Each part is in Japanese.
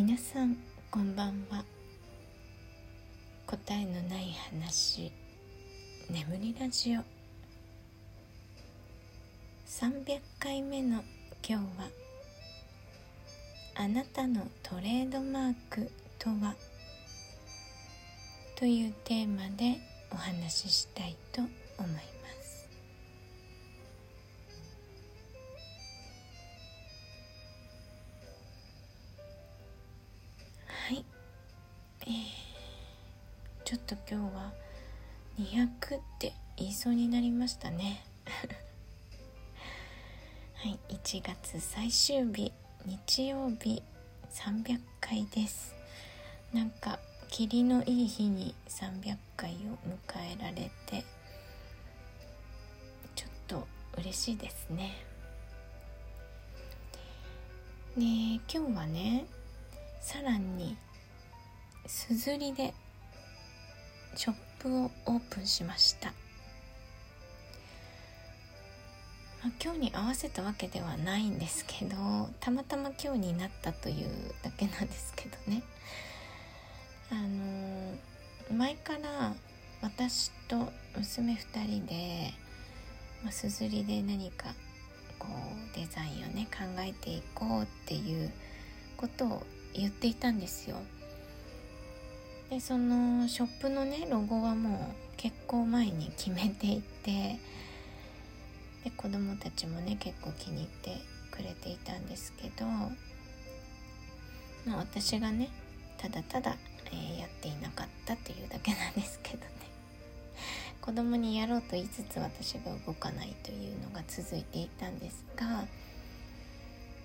皆さんこんばんは。答えのない話。眠りラジオ。300回目の今日は「あなたのトレードマークとは?」というテーマでお話ししたいと思います。えー、ちょっと今日は200って言いそうになりましたね。はい1月最終日日曜日300回です。なんか霧のいい日に300回を迎えられてちょっと嬉しいですね。で今日はねさらにすずりでショップをオープンしました、まあ、今日に合わせたわけではないんですけどたまたま今日になったというだけなんですけどね。あの前から私と娘2人で、まあ、すずりで何かこうデザインをね考えていこうっていうことを言っていたんですよ。でそのショップのねロゴはもう結構前に決めていてで子供たちもね結構気に入ってくれていたんですけど、まあ、私がねただただ、えー、やっていなかったっていうだけなんですけどね。子供にやろうと言いつつ私が動かないというのが続いていたんですが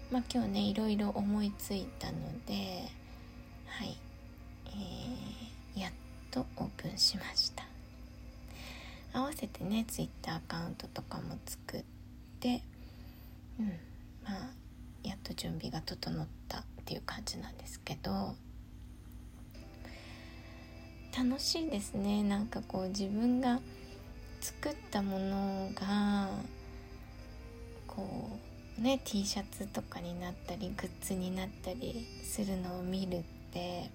まあ今日ねいろいろ思いついたのではい。えー、やっとオープンしました。合わせてね Twitter アカウントとかも作ってうんまあやっと準備が整ったっていう感じなんですけど楽しいですね。なんかこう自分が作ったものがこうね T シャツとかになったりグッズになったりするのを見るって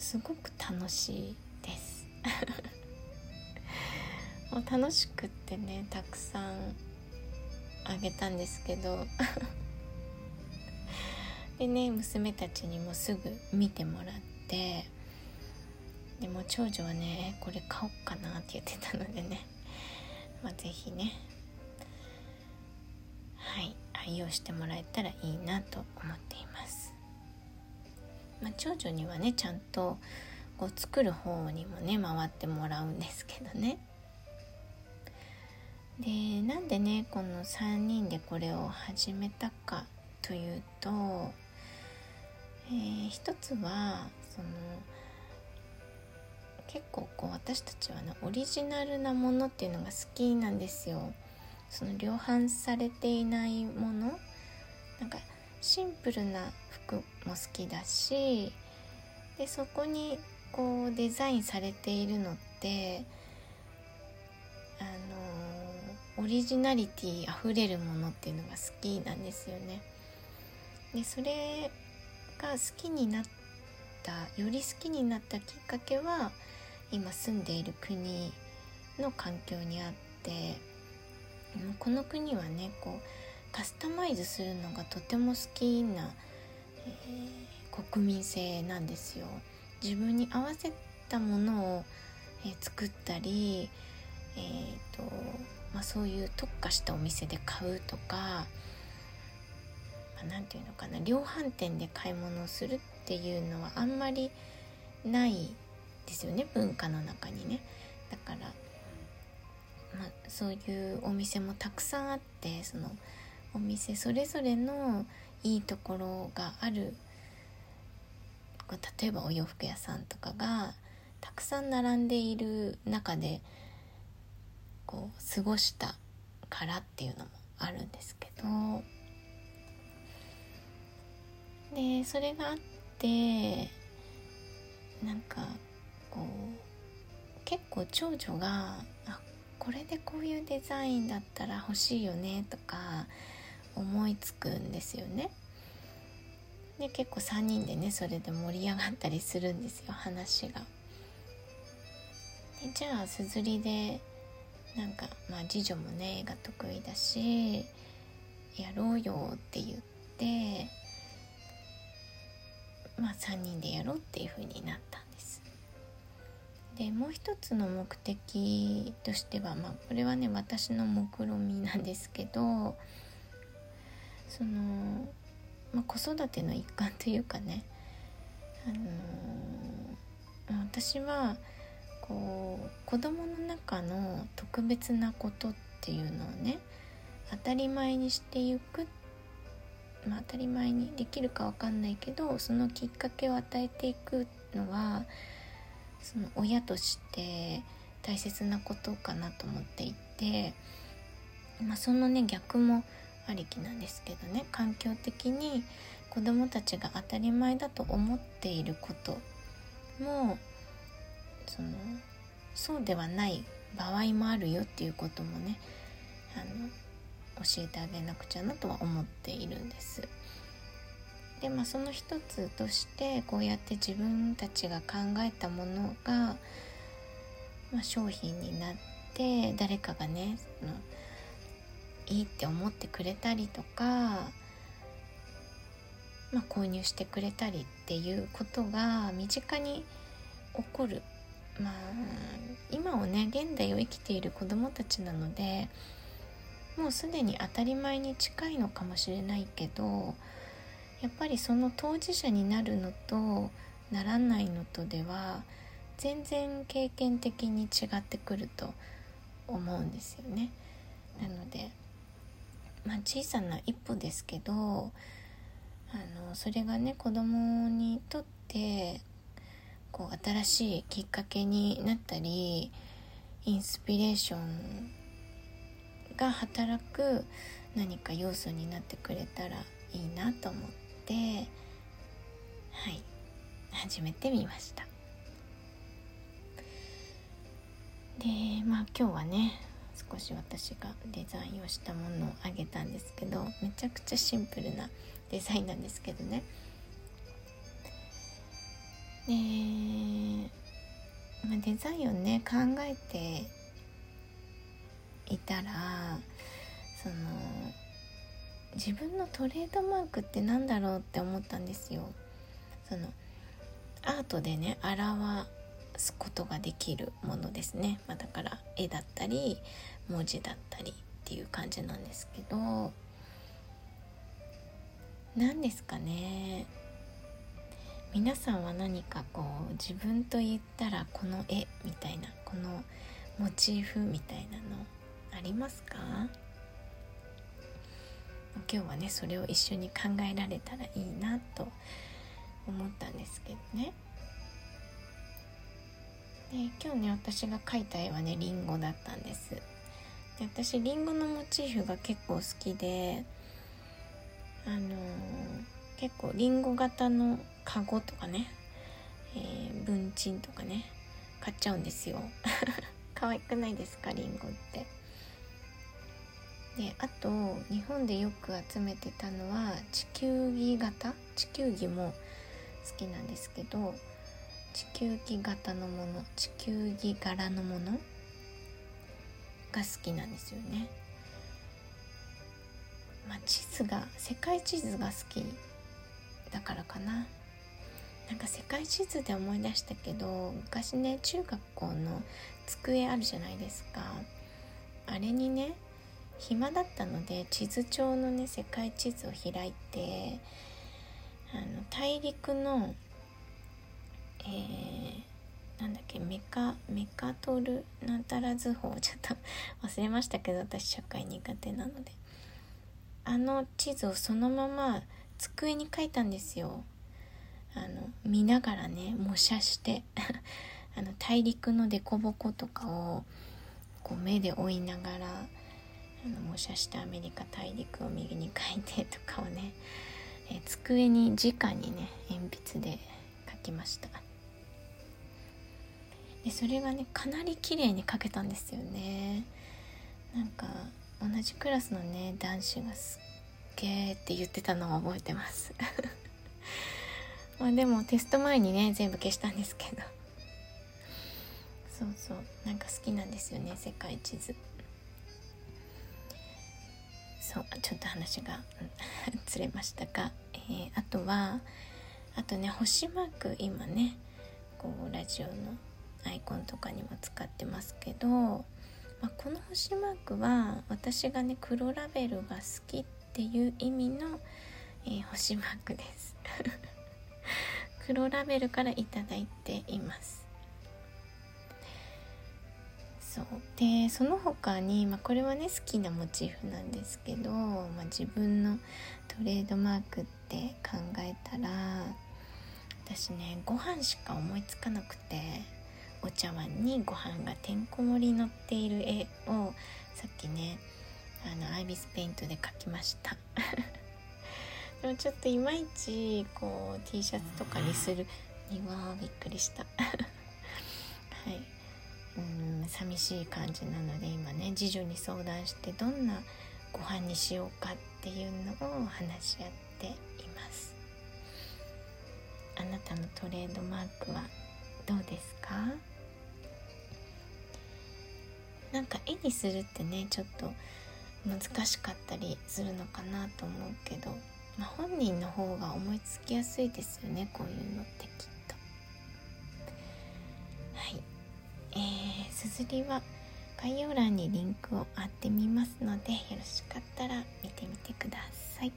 すごく楽しいです。もう楽しくってねたくさんあげたんですけど。でね娘たちにもすぐ見てもらって。でも長女はねこれ買おうかなって言ってたのでね。まあ是非ね。はい愛用してもらえたらいいなと思っています。まあ、長女にはねちゃんとこう作る方にもね回ってもらうんですけどねでなんでねこの3人でこれを始めたかというと、えー、一つはその結構こう私たちはねオリジナルなものっていうのが好きなんですよ。その量販されていないものなんかシンプルな服も好きだしでそこにこうデザインされているのってあのオリジナリティあふれるものっていうのが好きなんですよね。でそれが好きになったより好きになったきっかけは今住んでいる国の環境にあってこの国はねこうカスタマイズするのがとても好きな、えー、国民性なんですよ。自分に合わせたものを、えー、作ったり、えーとまあ、そういう特化したお店で買うとか何、まあ、て言うのかな量販店で買い物をするっていうのはあんまりないですよね文化の中にね。だから、まあ、そういうお店もたくさんあってそのお店それぞれのいいところがある。例えばお洋服屋さんとかがたくさん並んでいる中でこう過ごしたからっていうのもあるんですけど。でそれがあってなんかこう結構長女があこれでこういうデザインだったら欲しいよねとか思いつくんですよね。で結構3人でねそれで盛り上がったりするんですよ話が。でじゃあすずりでなんかまあ次女もね絵が得意だしやろうよって言ってまあ3人でやろうっていう風になったんです。でもう一つの目的としてはまあこれはね私の目論見なんですけどその、まあ、子育ての一環というかね、あのー、私はこう子供の中の特別なことっていうのをね当たり前にしていくまあ当たり前にできるか分かんないけどそのきっかけを与えていくのはその親として大切なことかなと思っていて、まあ、そのね逆もありきなんですけどね環境的に子どもたちが当たり前だと思っていることもそのそうではない場合もあるよっていうこともねあの教えてあげなくちゃなとは思っているんです。でまあその一つとしてこうやって自分たちが考えたものが、まあ、商品になって誰かがねそのいいって思ってくれたりとか、まあ、購入してくれたりっていうことが身近に起こるまあ今をね現代を生きている子どもたちなのでもうすでに当たり前に近いのかもしれないけどやっぱりその当事者になるのとならないのとでは全然経験的に違ってくると思うんですよね。なのでまあ小さな一歩ですけどあのそれがね子供にとってこう新しいきっかけになったりインスピレーションが働く何か要素になってくれたらいいなと思ってはい始めてみました。でまあ今日はね少し私がデザインをしたものをあげたんですけどめちゃくちゃシンプルなデザインなんですけどねで、まあ、デザインをね考えていたらその自分のトレードマークって何だろうって思ったんですよ。そのアートでね表すことができるものですね、まあ、だから絵だったり文字だったりっていう感じなんですけど何ですかね。皆さんは何かこう自分と言ったらこの絵みたいなこのモチーフみたいなのありますか？今日はねそれを一緒に考えられたらいいなと思ったんですけどね。で今日ね私が描いた絵はねりんごだったんです。で私りんごのモチーフが結構好きであのー、結構りんご型のカゴとかね、えー、文鎮とかね買っちゃうんですよ。可愛くないですかりんごって。であと日本でよく集めてたのは地球儀型？地球儀も好きなんですけど地球儀型のもの地球儀柄のものが好きなんですよね。まあ、地図が世界地図が好きだからかな。なんか世界地図で思い出したけど昔ね中学校の机あるじゃないですかあれにね暇だったので地図帳のね世界地図を開いてあの大陸のえー、なんだっけメカメカトルなんたら図法ちょっと忘れましたけど私社会苦手なので。あの地図をそのまま机に書いたんですよ。あの見ながらね模写して。あの大陸の凸凹とかをこう目で追いながらあの模写したアメリカ大陸を右に書いてとかをね、え机に直にね鉛筆で書きました。でそれがねかなり綺麗に描けたんですよね。なんか同じクラスのね男子がすっげーって言ってたのを覚えてます。まあでもテスト前にね全部消したんですけど。そうそう。なんか好きなんですよね世界地図。そうちょっと話が ずれましたが、えー、あとはあとね星マーク今ねこうラジオのアイコンとかにも使ってますけど、まあ、この星マークは私がね黒ラベルが好きっていう意味の、えー、星マークです。黒ラベルから頂いています。そう。でその他に、まあ、これはね好きなモチーフなんですけど、まあ、自分のトレードマークって考えたら私ねご飯しか思いつかなくて。お茶碗にご飯がてんこ盛り乗っている絵をさっきねあのアイビスペイントで描きました。でもちょっといまいちこう T シャツとかにするにはびっくりした。はい。うん寂しい感じなので今ね次女に相談してどんなご飯にしようかっていうのを話し合っています。あなたのトレードマークはどうですか？なんか絵にするってねちょっと難しかったりするのかなと思うけどまあ、本人の方が思いつきやすいですよねこういうのってきっと。はい。えー、すずりは概要欄にリンクを貼ってみますのでよろしかったら見てみてください。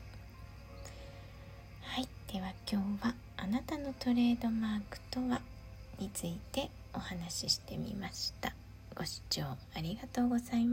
はい。では今日はあなたのトレードマークとはについてお話ししてみました。ご視聴ありがとうございます。